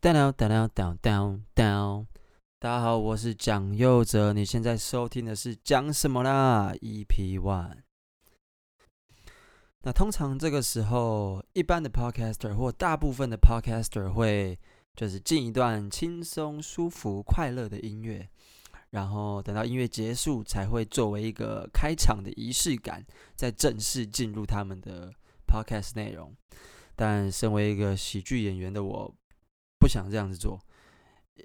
down down down down down，大家好，我是蒋佑哲，你现在收听的是讲什么啦？EP One。那通常这个时候，一般的 Podcaster 或大部分的 Podcaster 会就是进一段轻松、舒服、快乐的音乐，然后等到音乐结束，才会作为一个开场的仪式感，再正式进入他们的 Podcast 内容。但身为一个喜剧演员的我，不想这样子做，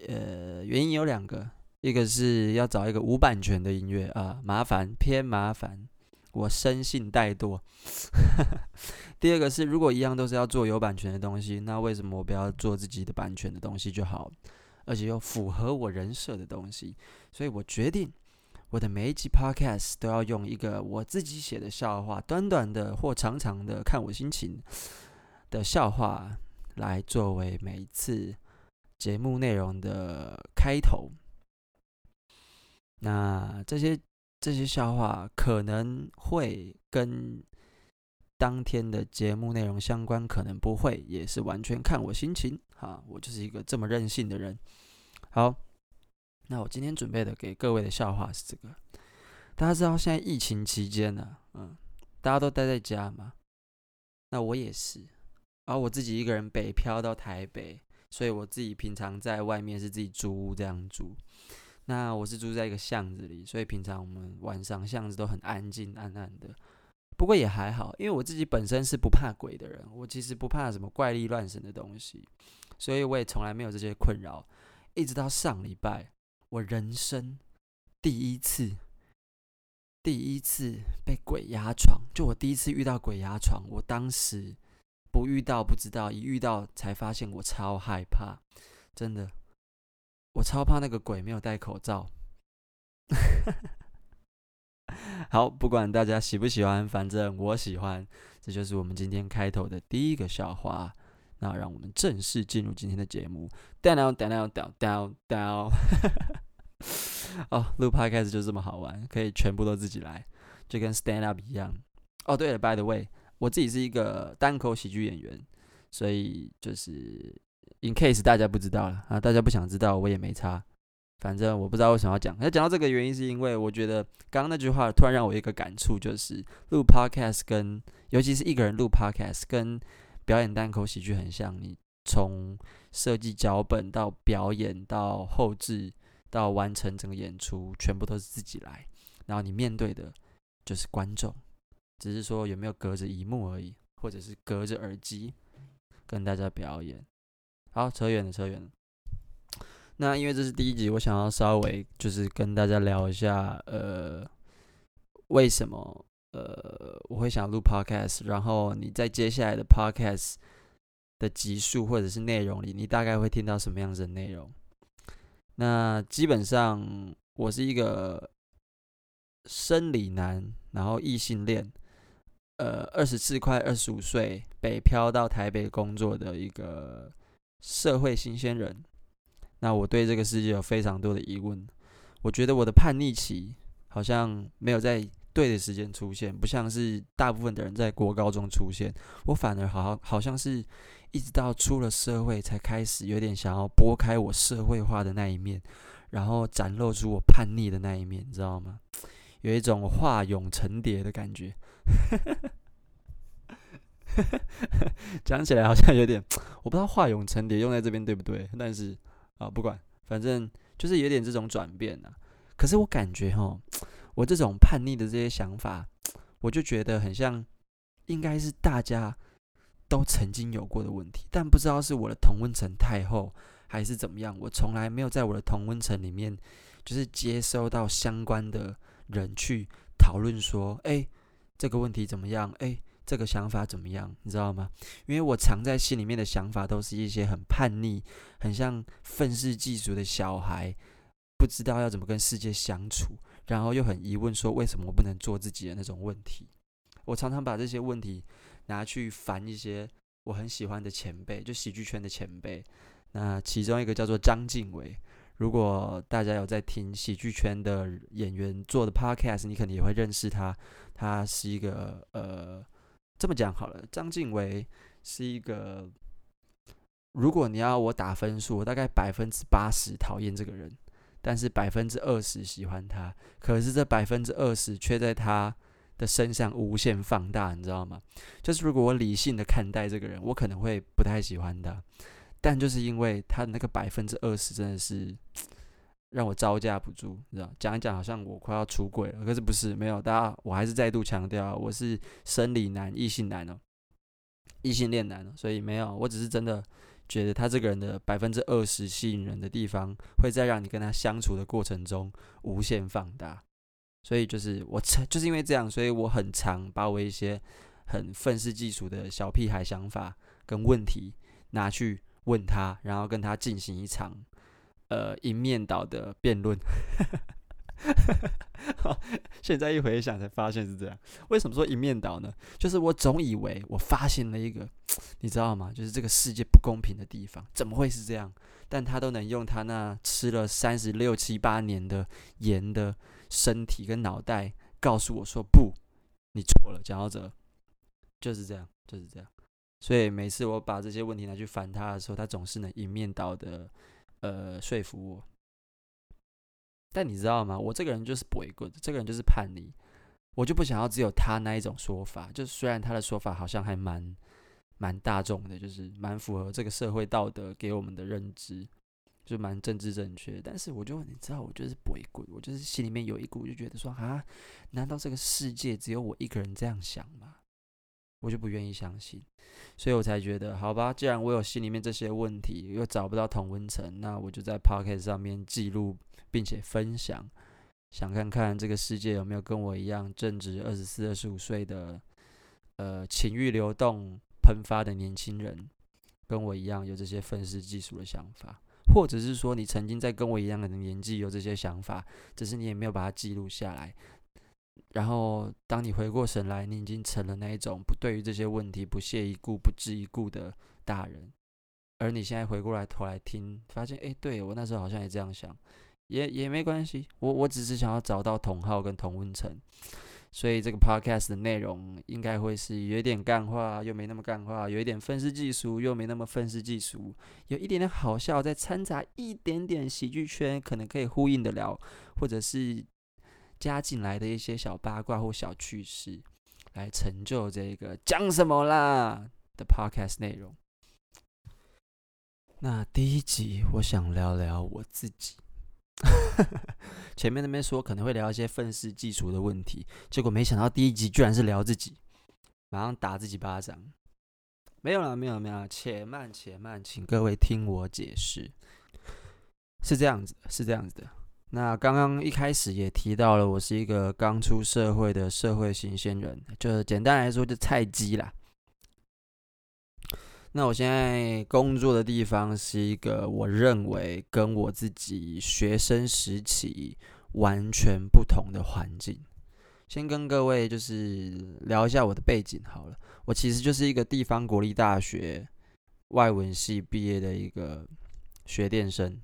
呃，原因有两个，一个是要找一个无版权的音乐啊，麻烦偏麻烦，我生性怠惰。第二个是，如果一样都是要做有版权的东西，那为什么我不要做自己的版权的东西就好，而且又符合我人设的东西？所以我决定，我的每一集 Podcast 都要用一个我自己写的笑话，短短的或长长的，看我心情的笑话。来作为每一次节目内容的开头，那这些这些笑话可能会跟当天的节目内容相关，可能不会，也是完全看我心情。哈，我就是一个这么任性的人。好，那我今天准备的给各位的笑话是这个。大家知道现在疫情期间呢，嗯，大家都待在家嘛，那我也是。然后我自己一个人北漂到台北，所以我自己平常在外面是自己租屋这样住。那我是住在一个巷子里，所以平常我们晚上巷子都很安静、暗暗的。不过也还好，因为我自己本身是不怕鬼的人，我其实不怕什么怪力乱神的东西，所以我也从来没有这些困扰。一直到上礼拜，我人生第一次、第一次被鬼压床，就我第一次遇到鬼压床，我当时。不遇到不知道，一遇到才发现我超害怕，真的，我超怕那个鬼没有戴口罩。好，不管大家喜不喜欢，反正我喜欢。这就是我们今天开头的第一个笑话。那让我们正式进入今天的节目。down down down down down。哦，录 podcast 就这么好玩，可以全部都自己来，就跟 stand up 一样。哦，对了，by the way。我自己是一个单口喜剧演员，所以就是 in case 大家不知道了啊，大家不想知道我也没差，反正我不知道为什么要讲。那讲到这个原因，是因为我觉得刚刚那句话突然让我一个感触，就是录 podcast 跟尤其是一个人录 podcast 跟表演单口喜剧很像，你从设计脚本到表演到后置到完成整个演出，全部都是自己来，然后你面对的就是观众。只是说有没有隔着荧幕而已，或者是隔着耳机跟大家表演。好，扯远了，扯远了。那因为这是第一集，我想要稍微就是跟大家聊一下，呃，为什么呃我会想录 podcast，然后你在接下来的 podcast 的集数或者是内容里，你大概会听到什么样子的内容？那基本上我是一个生理男，然后异性恋。呃，二十四快二十五岁，北漂到台北工作的一个社会新鲜人。那我对这个世界有非常多的疑问。我觉得我的叛逆期好像没有在对的时间出现，不像是大部分的人在国高中出现。我反而好好像是一直到出了社会才开始有点想要拨开我社会化的那一面，然后展露出我叛逆的那一面，你知道吗？有一种化蛹成蝶的感觉。讲起来好像有点，我不知道“化蛹成蝶”用在这边对不对，但是啊，不管，反正就是有点这种转变呐。可是我感觉哈，我这种叛逆的这些想法，我就觉得很像，应该是大家都曾经有过的问题，但不知道是我的同温层太厚，还是怎么样。我从来没有在我的同温层里面，就是接收到相关的人去讨论说，哎。这个问题怎么样？诶，这个想法怎么样？你知道吗？因为我藏在心里面的想法都是一些很叛逆、很像愤世嫉俗的小孩，不知道要怎么跟世界相处，然后又很疑问说为什么我不能做自己的那种问题。我常常把这些问题拿去烦一些我很喜欢的前辈，就喜剧圈的前辈。那其中一个叫做张静伟。如果大家有在听喜剧圈的演员做的 podcast，你可能也会认识他。他是一个呃，这么讲好了，张静伟是一个如果你要我打分数，我大概百分之八十讨厌这个人，但是百分之二十喜欢他。可是这百分之二十却在他的身上无限放大，你知道吗？就是如果我理性的看待这个人，我可能会不太喜欢他，但就是因为他的那个百分之二十真的是 让我招架不住，你知道？讲一讲好像我快要出轨了，可是不是，没有，大家我还是再度强调，我是生理男、异性男哦，异性恋男哦，所以没有，我只是真的觉得他这个人的百分之二十吸引人的地方，会在让你跟他相处的过程中无限放大。所以就是我，就是因为这样，所以我很常把我一些很愤世嫉俗的小屁孩想法跟问题拿去问他，然后跟他进行一场呃一面倒的辩论。现在一回想才发现是这样。为什么说一面倒呢？就是我总以为我发现了一个，你知道吗？就是这个世界不公平的地方，怎么会是这样？但他都能用他那吃了三十六七八年的盐的。身体跟脑袋告诉我说不，你错了，讲到这，就是这样，就是这样。所以每次我把这些问题拿去烦他的时候，他总是能一面倒的呃说服我。但你知道吗？我这个人就是不会过的，这个人就是叛逆，我就不想要只有他那一种说法。就是虽然他的说法好像还蛮蛮大众的，就是蛮符合这个社会道德给我们的认知。就蛮政治正确，但是我就你知道，我就是不会滚，我就是心里面有一股就觉得说啊，难道这个世界只有我一个人这样想吗？我就不愿意相信，所以我才觉得好吧，既然我有心里面这些问题，又找不到同温层，那我就在 Pocket 上面记录并且分享，想看看这个世界有没有跟我一样正值二十四、二十五岁的呃情欲流动喷发的年轻人，跟我一样有这些愤世嫉俗的想法。或者是说，你曾经在跟我一样的年纪有这些想法，只是你也没有把它记录下来。然后，当你回过神来，你已经成了那一种不对于这些问题不屑一顾、不置一顾的大人。而你现在回过来头来听，发现，诶，对，我那时候好像也这样想，也也没关系。我我只是想要找到同好跟同温层。所以这个 podcast 的内容应该会是有点干话，又没那么干话；有一点愤世嫉俗，又没那么愤世嫉俗；有一点点好笑，再掺杂一点点喜剧圈，可能可以呼应得了，或者是加进来的一些小八卦或小趣事，来成就这个讲什么啦的 podcast 内容。那第一集，我想聊聊我自己。前面那边说可能会聊一些愤世嫉俗的问题，结果没想到第一集居然是聊自己，马上打自己巴掌。没有了，没有，没有，且慢且慢，请各位听我解释。是这样子，是这样子的。那刚刚一开始也提到了，我是一个刚出社会的社会新鲜人，就是简单来说就菜鸡啦。那我现在工作的地方是一个我认为跟我自己学生时期完全不同的环境。先跟各位就是聊一下我的背景好了，我其实就是一个地方国立大学外文系毕业的一个学电生。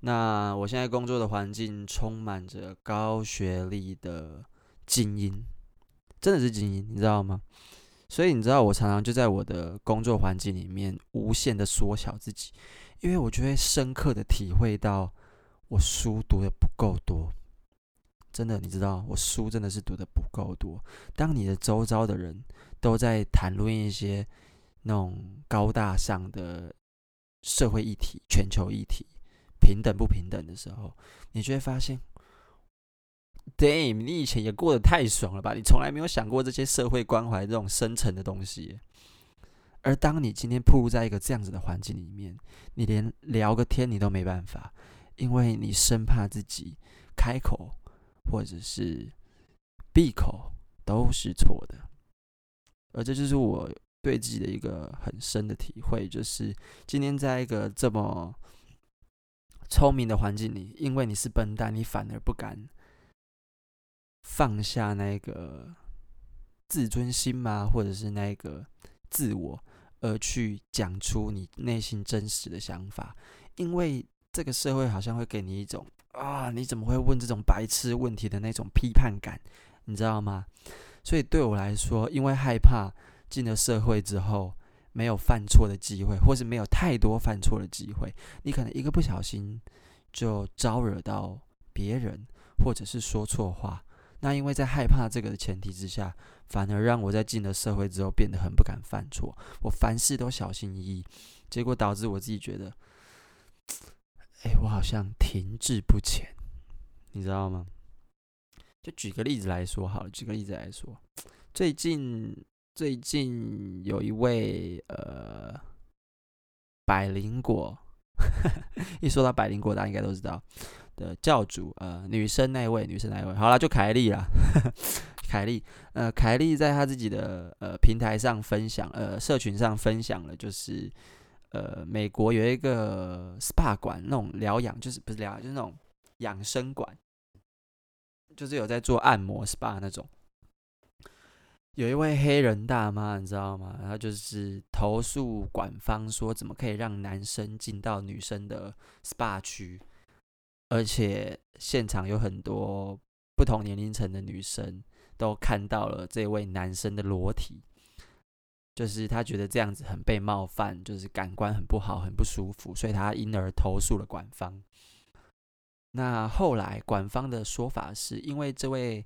那我现在工作的环境充满着高学历的精英，真的是精英，你知道吗？所以你知道，我常常就在我的工作环境里面无限的缩小自己，因为我就会深刻的体会到，我书读的不够多。真的，你知道，我书真的是读的不够多。当你的周遭的人都在谈论一些那种高大上的社会议题、全球议题、平等不平等的时候，你就会发现。Damn，你以前也过得太爽了吧？你从来没有想过这些社会关怀这种深层的东西。而当你今天暴露在一个这样子的环境里面，你连聊个天你都没办法，因为你生怕自己开口或者是闭口都是错的。而这就是我对自己的一个很深的体会，就是今天在一个这么聪明的环境里，因为你是笨蛋，你反而不敢。放下那个自尊心吗？或者是那个自我，而去讲出你内心真实的想法？因为这个社会好像会给你一种啊，你怎么会问这种白痴问题的那种批判感，你知道吗？所以对我来说，因为害怕进了社会之后没有犯错的机会，或是没有太多犯错的机会，你可能一个不小心就招惹到别人，或者是说错话。那因为在害怕这个的前提之下，反而让我在进了社会之后变得很不敢犯错，我凡事都小心翼翼，结果导致我自己觉得，哎，我好像停滞不前，你知道吗？就举个例子来说好了，举个例子来说，最近最近有一位呃百灵果，一说到百灵果，大家应该都知道。的教主，呃，女生那位，女生那位，好了，就凯莉啦，凯莉，呃，凯莉在她自己的呃平台上分享，呃，社群上分享了，就是呃，美国有一个 SPA 馆，那种疗养，就是不是疗养，就是那种养生馆，就是有在做按摩 SPA 那种。有一位黑人大妈，你知道吗？她就是投诉馆方说，怎么可以让男生进到女生的 SPA 区？而且现场有很多不同年龄层的女生都看到了这位男生的裸体，就是他觉得这样子很被冒犯，就是感官很不好，很不舒服，所以他因而投诉了馆方。那后来馆方的说法是因为这位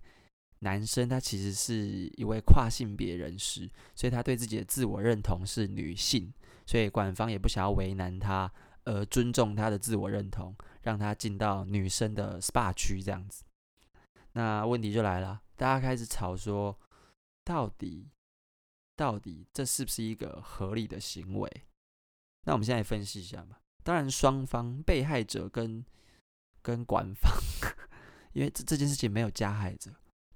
男生他其实是一位跨性别人士，所以他对自己的自我认同是女性，所以馆方也不想要为难他，而尊重他的自我认同。让他进到女生的 SPA 区这样子，那问题就来了，大家开始吵说，到底到底这是不是一个合理的行为？那我们现在分析一下嘛。当然，双方被害者跟跟管方，因为这这件事情没有加害者，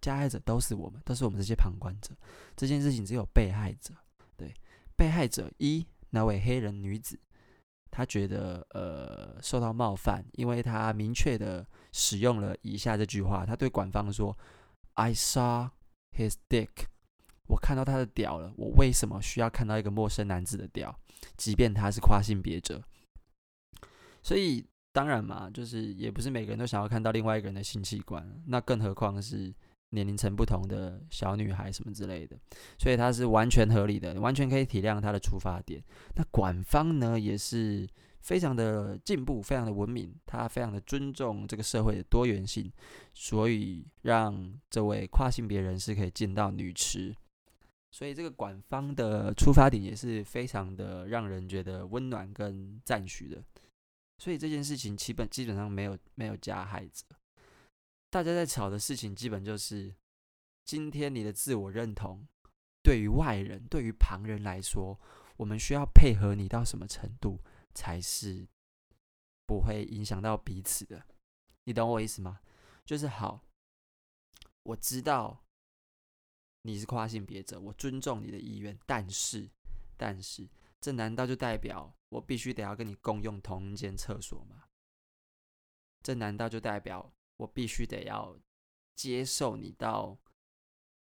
加害者都是我们，都是我们这些旁观者。这件事情只有被害者，对，被害者一那位黑人女子。她觉得呃受到冒犯，因为她明确的使用了以下这句话，她对馆方说：“I saw his dick。”我看到他的屌了。我为什么需要看到一个陌生男子的屌，即便他是跨性别者？所以当然嘛，就是也不是每个人都想要看到另外一个人的性器官，那更何况是。年龄层不同的小女孩什么之类的，所以他是完全合理的，完全可以体谅他的出发点。那馆方呢，也是非常的进步，非常的文明，他非常的尊重这个社会的多元性，所以让这位跨性别人士可以进到女池。所以这个馆方的出发点也是非常的让人觉得温暖跟赞许的。所以这件事情基本基本上没有没有加害者。大家在吵的事情，基本就是今天你的自我认同，对于外人、对于旁人来说，我们需要配合你到什么程度，才是不会影响到彼此的？你懂我意思吗？就是好，我知道你是跨性别者，我尊重你的意愿，但是，但是，这难道就代表我必须得要跟你共用同一间厕所吗？这难道就代表？我必须得要接受你到，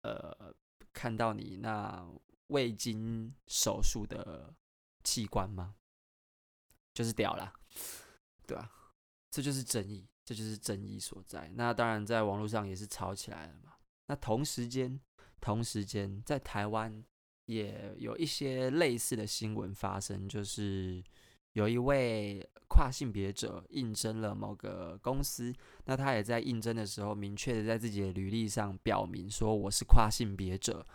呃，看到你那未经手术的器官吗？就是屌啦，对吧？这就是争议，这就是争议所在。那当然，在网络上也是吵起来了嘛。那同时间，同时间，在台湾也有一些类似的新闻发生，就是。有一位跨性别者应征了某个公司，那他也在应征的时候明确的在自己的履历上表明说，我是跨性别者，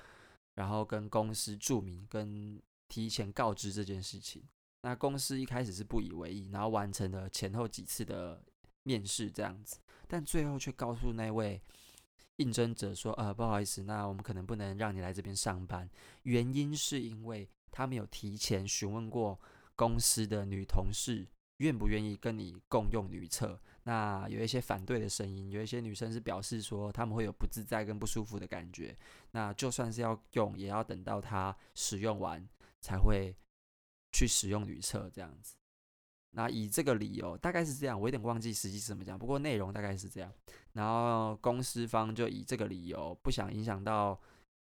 然后跟公司注明跟提前告知这件事情。那公司一开始是不以为意，然后完成了前后几次的面试这样子，但最后却告诉那位应征者说，呃，不好意思，那我们可能不能让你来这边上班，原因是因为他没有提前询问过。公司的女同事愿不愿意跟你共用女厕？那有一些反对的声音，有一些女生是表示说他们会有不自在跟不舒服的感觉。那就算是要用，也要等到她使用完才会去使用女厕这样子。那以这个理由，大概是这样，我有点忘记实际是怎么讲，不过内容大概是这样。然后公司方就以这个理由，不想影响到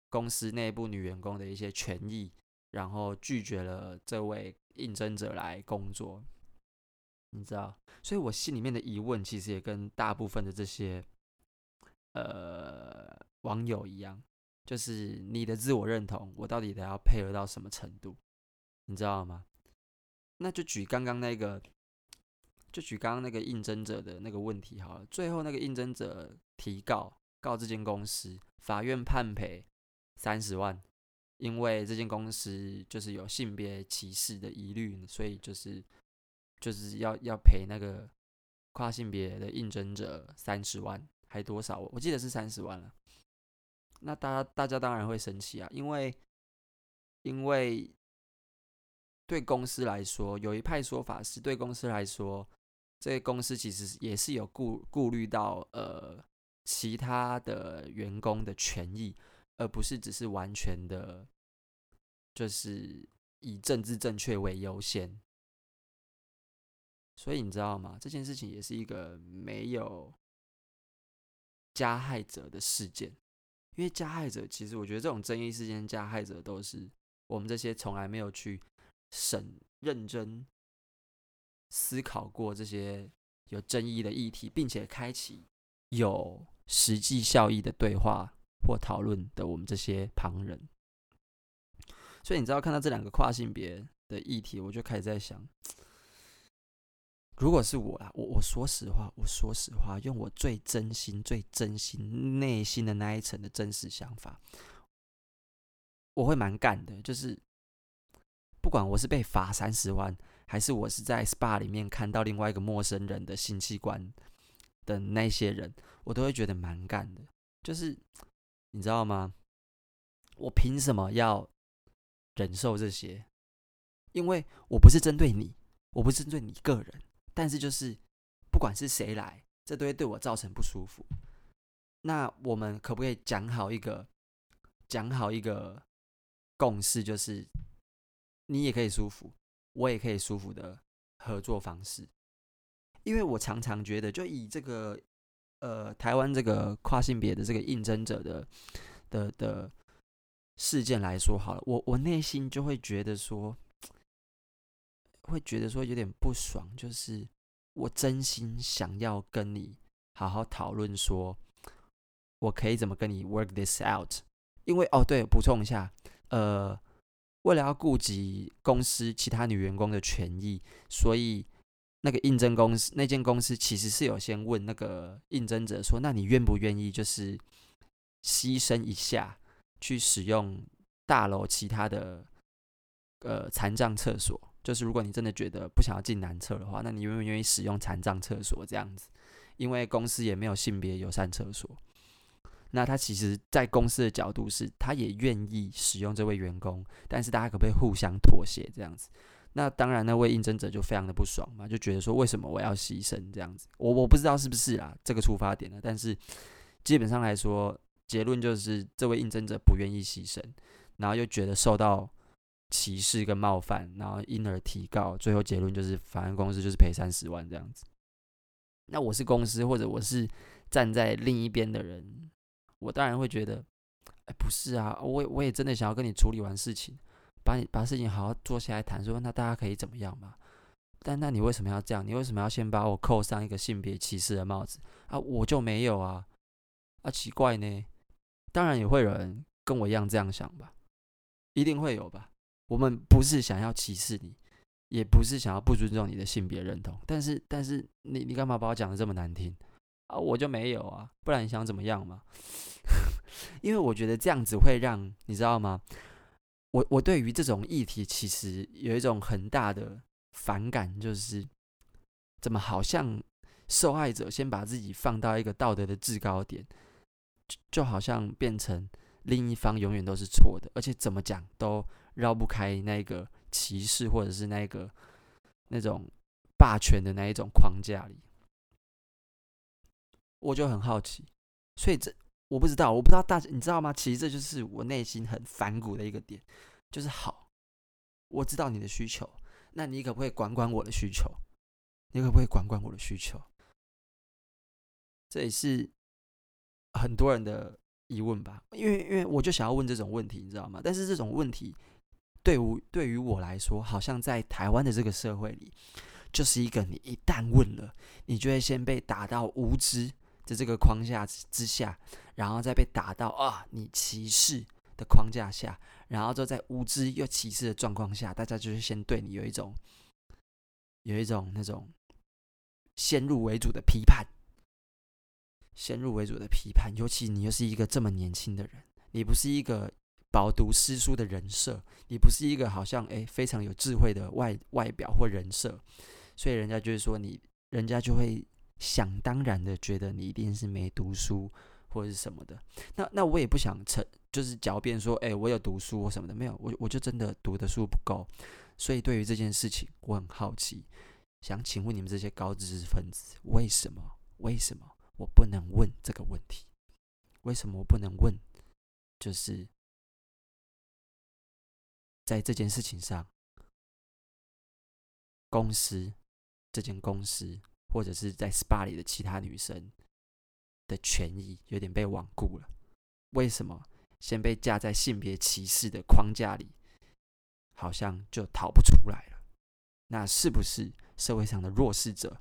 公司内部女员工的一些权益，然后拒绝了这位。应征者来工作，你知道，所以我心里面的疑问其实也跟大部分的这些呃网友一样，就是你的自我认同，我到底得要配合到什么程度？你知道吗？那就举刚刚那个，就举刚刚那个应征者的那个问题好了。最后那个应征者提告告这间公司，法院判赔三十万，因为这间公司就是有性别歧视的疑虑，所以就是就是要要赔那个跨性别的应征者三十万，还多少？我记得是三十万了。那大家大家当然会生气啊，因为因为。对公司来说，有一派说法是对公司来说，这个公司其实也是有顾顾虑到呃其他的员工的权益，而不是只是完全的，就是以政治正确为优先。所以你知道吗？这件事情也是一个没有加害者的事件，因为加害者其实我觉得这种争议事件，加害者都是我们这些从来没有去。审认真思考过这些有争议的议题，并且开启有实际效益的对话或讨论的我们这些旁人。所以你知道，看到这两个跨性别的议题，我就开始在想，如果是我啊，我我说实话，我说实话，用我最真心、最真心内心的那一层的真实想法，我会蛮干的，就是。不管我是被罚三十万，还是我是在 SPA 里面看到另外一个陌生人的性器官的那些人，我都会觉得蛮干的。就是你知道吗？我凭什么要忍受这些？因为我不是针对你，我不是针对你个人，但是就是不管是谁来，这都会对我造成不舒服。那我们可不可以讲好一个，讲好一个共识，就是？你也可以舒服，我也可以舒服的合作方式，因为我常常觉得，就以这个呃台湾这个跨性别的这个应征者的的的事件来说好了，我我内心就会觉得说，会觉得说有点不爽，就是我真心想要跟你好好讨论，说我可以怎么跟你 work this out，因为哦对，补充一下，呃。为了要顾及公司其他女员工的权益，所以那个应征公司那间公司其实是有先问那个应征者说：“那你愿不愿意就是牺牲一下，去使用大楼其他的呃残障厕所？就是如果你真的觉得不想要进男厕的话，那你愿不愿意使用残障厕所这样子？因为公司也没有性别友善厕所。”那他其实，在公司的角度是，他也愿意使用这位员工，但是大家可不可以互相妥协这样子？那当然，那位应征者就非常的不爽嘛，就觉得说，为什么我要牺牲这样子？我我不知道是不是啊，这个出发点呢？但是基本上来说，结论就是这位应征者不愿意牺牲，然后又觉得受到歧视跟冒犯，然后因而提告，最后结论就是，法人公司就是赔三十万这样子。那我是公司，或者我是站在另一边的人。我当然会觉得，哎，不是啊，我我也真的想要跟你处理完事情，把你把事情好好坐下来谈，说那大家可以怎么样嘛？但那你为什么要这样？你为什么要先把我扣上一个性别歧视的帽子啊？我就没有啊，啊，奇怪呢。当然也会有人跟我一样这样想吧，一定会有吧。我们不是想要歧视你，也不是想要不尊重你的性别认同，但是但是你你干嘛把我讲得这么难听？啊，我就没有啊，不然你想怎么样嘛？因为我觉得这样子会让你知道吗？我我对于这种议题其实有一种很大的反感，就是怎么好像受害者先把自己放到一个道德的制高点，就就好像变成另一方永远都是错的，而且怎么讲都绕不开那个歧视或者是那个那种霸权的那一种框架里。我就很好奇，所以这我不知道，我不知道大家你知道吗？其实这就是我内心很反骨的一个点，就是好，我知道你的需求，那你可不可以管管我的需求？你可不可以管管我的需求？这也是很多人的疑问吧，因为因为我就想要问这种问题，你知道吗？但是这种问题对我对于我来说，好像在台湾的这个社会里，就是一个你一旦问了，你就会先被打到无知。在这个框架之下，然后再被打到啊，你歧视的框架下，然后就在无知又歧视的状况下，大家就是先对你有一种有一种那种先入为主的批判，先入为主的批判，尤其你又是一个这么年轻的人，你不是一个饱读诗书的人设，你不是一个好像诶非常有智慧的外外表或人设，所以人家就是说你，人家就会想当然的觉得你一定是没读书。或者是什么的，那那我也不想成，就是狡辩说，哎，我有读书或什么的，没有，我我就真的读的书不够，所以对于这件事情，我很好奇，想请问你们这些高知识分子，为什么？为什么我不能问这个问题？为什么我不能问？就是在这件事情上，公司这间公司，或者是在 SPA 里的其他女生。的权益有点被罔顾了，为什么先被架在性别歧视的框架里，好像就逃不出来了？那是不是社会上的弱势者，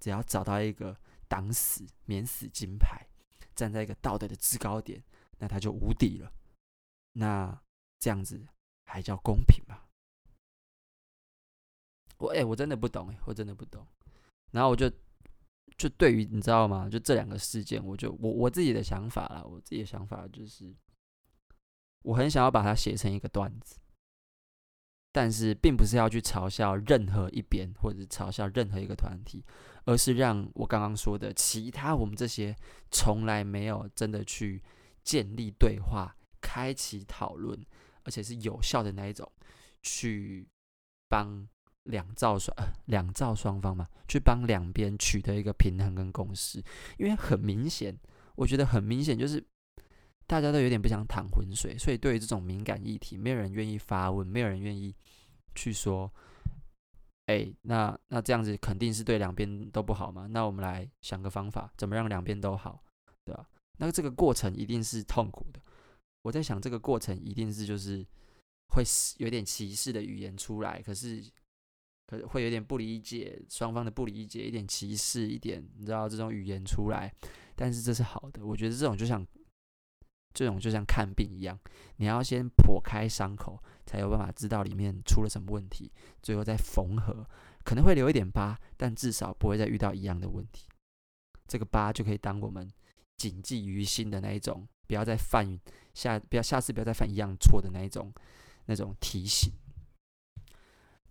只要找到一个挡死免死金牌，站在一个道德的制高点，那他就无敌了？那这样子还叫公平吗？我哎、我真的不懂哎，我真的不懂。然后我就。就对于你知道吗？就这两个事件，我就我我自己的想法啦，我自己的想法就是，我很想要把它写成一个段子，但是并不是要去嘲笑任何一边，或者是嘲笑任何一个团体，而是让我刚刚说的其他我们这些从来没有真的去建立对话、开启讨论，而且是有效的那一种，去帮。两造双呃两造双方嘛，去帮两边取得一个平衡跟共识，因为很明显，我觉得很明显就是大家都有点不想淌浑水，所以对于这种敏感议题，没有人愿意发问，没有人愿意去说，哎，那那这样子肯定是对两边都不好嘛，那我们来想个方法，怎么让两边都好，对吧？那这个过程一定是痛苦的，我在想这个过程一定是就是会有点歧视的语言出来，可是。会有点不理解，双方的不理解，一点歧视，一点你知道这种语言出来，但是这是好的。我觉得这种就像这种就像看病一样，你要先剖开伤口，才有办法知道里面出了什么问题，最后再缝合。可能会留一点疤，但至少不会再遇到一样的问题。这个疤就可以当我们谨记于心的那一种，不要再犯下，不要下次不要再犯一样错的那一种那种提醒。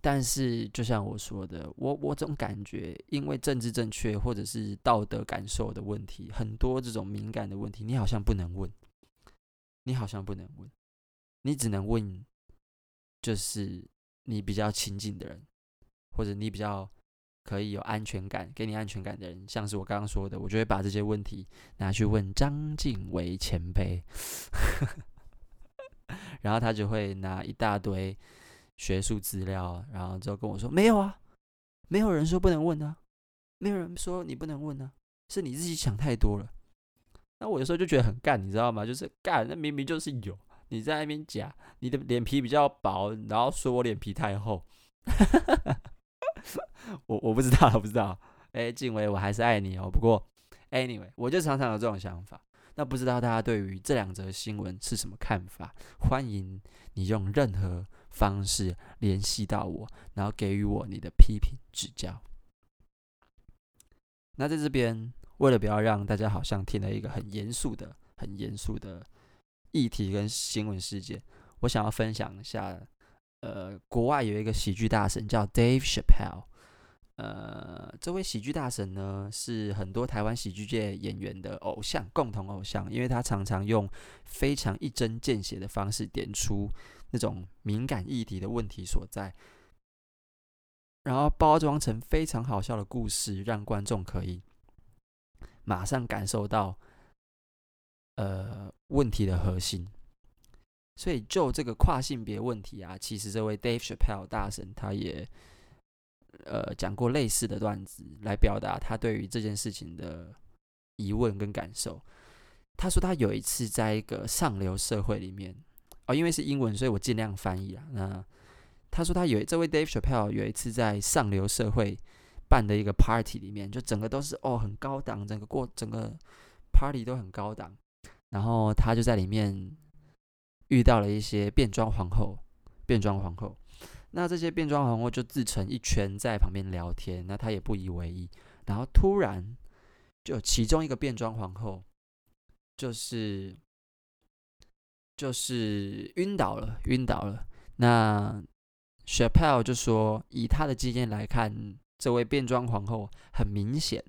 但是，就像我说的，我我总感觉，因为政治正确或者是道德感受的问题，很多这种敏感的问题，你好像不能问，你好像不能问，你只能问，就是你比较亲近的人，或者你比较可以有安全感、给你安全感的人，像是我刚刚说的，我就会把这些问题拿去问张静薇前辈，然后他就会拿一大堆。学术资料，然后就跟我说：“没有啊，没有人说不能问啊，没有人说你不能问啊，是你自己想太多了。”那我有时候就觉得很干，你知道吗？就是干，那明明就是有，你在那边假，你的脸皮比较薄，然后说我脸皮太厚。我我不知道，我不知道。哎，静薇，我还是爱你哦。不过，anyway，我就常常有这种想法。那不知道大家对于这两则新闻是什么看法？欢迎你用任何方式联系到我，然后给予我你的批评指教。那在这边，为了不要让大家好像听了一个很严肃的、很严肃的议题跟新闻事件，我想要分享一下。呃，国外有一个喜剧大神叫 Dave Chappelle。呃，这位喜剧大神呢，是很多台湾喜剧界演员的偶像，共同偶像，因为他常常用非常一针见血的方式点出那种敏感议题的问题所在，然后包装成非常好笑的故事，让观众可以马上感受到呃问题的核心。所以就这个跨性别问题啊，其实这位 Dave Chappelle 大神他也。呃，讲过类似的段子来表达他对于这件事情的疑问跟感受。他说他有一次在一个上流社会里面，因为是英文，所以我尽量翻译啊。那他说他有这位 Dave Chappelle 有一次在上流社会办的一个 party 里面，就整个都是哦很高档，整个过整个 party 都很高档。然后他就在里面遇到了一些变装皇后，变装皇后。那这些变装皇后就自成一圈，在旁边聊天。那他也不以为意。然后突然，就其中一个变装皇后，就是就是晕倒了，晕倒了。那 s h a p e l l 就说，以他的经验来看，这位变装皇后很明显，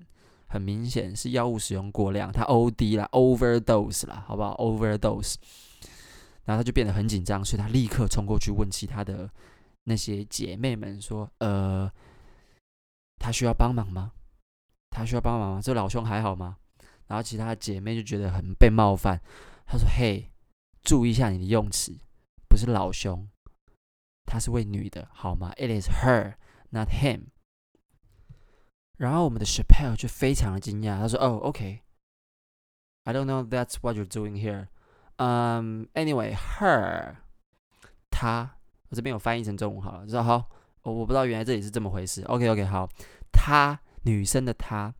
很明显是药物使用过量，他 OD 了，overdose 了，好不好？overdose。然后他就变得很紧张，所以他立刻冲过去问其他的。那些姐妹们说：“呃，他需要帮忙吗？他需要帮忙吗？这老兄还好吗？”然后其他姐妹就觉得很被冒犯。他说：“嘿，注意一下你的用词，不是老兄，她是位女的，好吗？It is her, not him。”然后我们的 Chappelle 就非常的惊讶，他说：“哦，OK，I don't know that's what you're doing here. Um, anyway, her，她。”我这边有翻译成中文好了，知道好，我我不知道原来这里是这么回事。OK OK，好，她女生的她，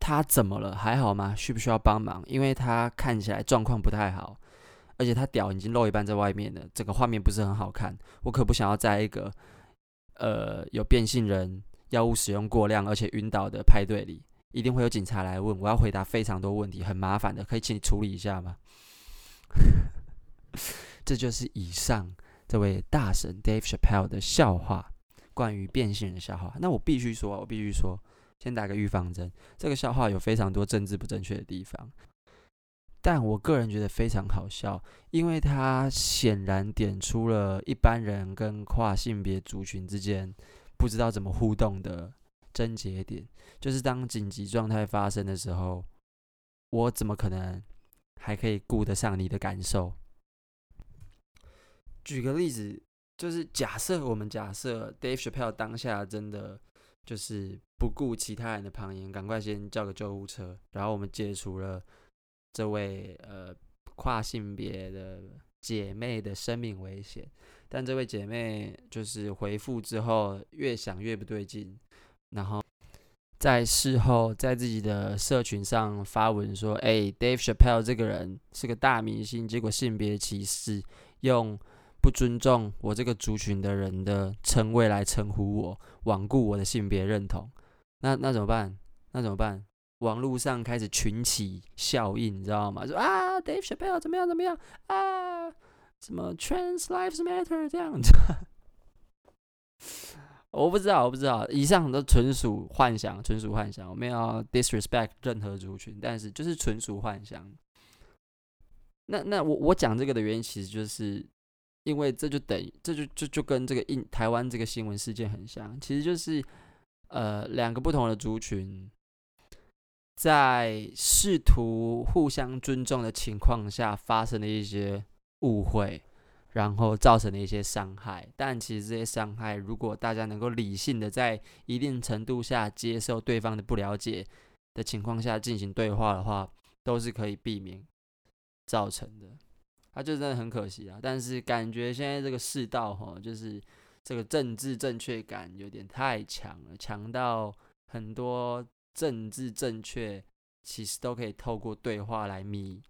他怎么了？还好吗？需不需要帮忙？因为他看起来状况不太好，而且他屌已经露一半在外面了，整个画面不是很好看。我可不想要在一个呃有变性人、药物使用过量而且晕倒的派对里，一定会有警察来问，我要回答非常多问题，很麻烦的，可以请你处理一下吗？这就是以上这位大神 Dave Chappelle 的笑话，关于变性人的笑话。那我必须说，我必须说，先打个预防针，这个笑话有非常多政治不正确的地方，但我个人觉得非常好笑，因为它显然点出了一般人跟跨性别族群之间不知道怎么互动的症结点，就是当紧急状态发生的时候，我怎么可能还可以顾得上你的感受？举个例子，就是假设我们假设 Dave Chappelle 当下真的就是不顾其他人的旁言，赶快先叫个救护车，然后我们解除了这位呃跨性别的姐妹的生命危险。但这位姐妹就是回复之后越想越不对劲，然后在事后在自己的社群上发文说：“哎，Dave Chappelle 这个人是个大明星，结果性别歧视用。”不尊重我这个族群的人的称谓来称呼我，罔顾我的性别认同，那那怎么办？那怎么办？网络上开始群起效应，你知道吗？说啊，Dave Chappelle 怎么样怎么样啊？什么 Trans Lives Matter 这样子？我不知道，我不知道。以上都纯属幻想，纯属幻想。我没有 disrespect 任何族群，但是就是纯属幻想。那那我我讲这个的原因，其实就是。因为这就等于，这就就就跟这个印台湾这个新闻事件很像，其实就是呃两个不同的族群在试图互相尊重的情况下发生了一些误会，然后造成了一些伤害。但其实这些伤害，如果大家能够理性的在一定程度下接受对方的不了解的情况下进行对话的话，都是可以避免造成的。他就真的很可惜啊，但是感觉现在这个世道哈，就是这个政治正确感有点太强了，强到很多政治正确其实都可以透过对话来弭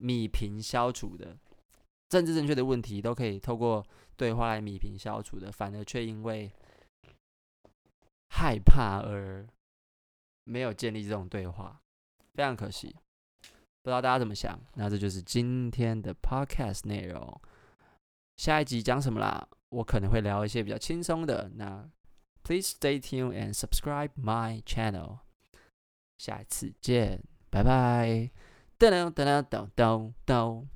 弭平消除的，政治正确的问题都可以透过对话来弭平消除的，反而却因为害怕而没有建立这种对话，非常可惜。不知道大家怎么想？那这就是今天的 podcast 内容。下一集讲什么啦？我可能会聊一些比较轻松的。那 please stay tuned and subscribe my channel。下一次见，拜拜。噔噔噔噔噔噔。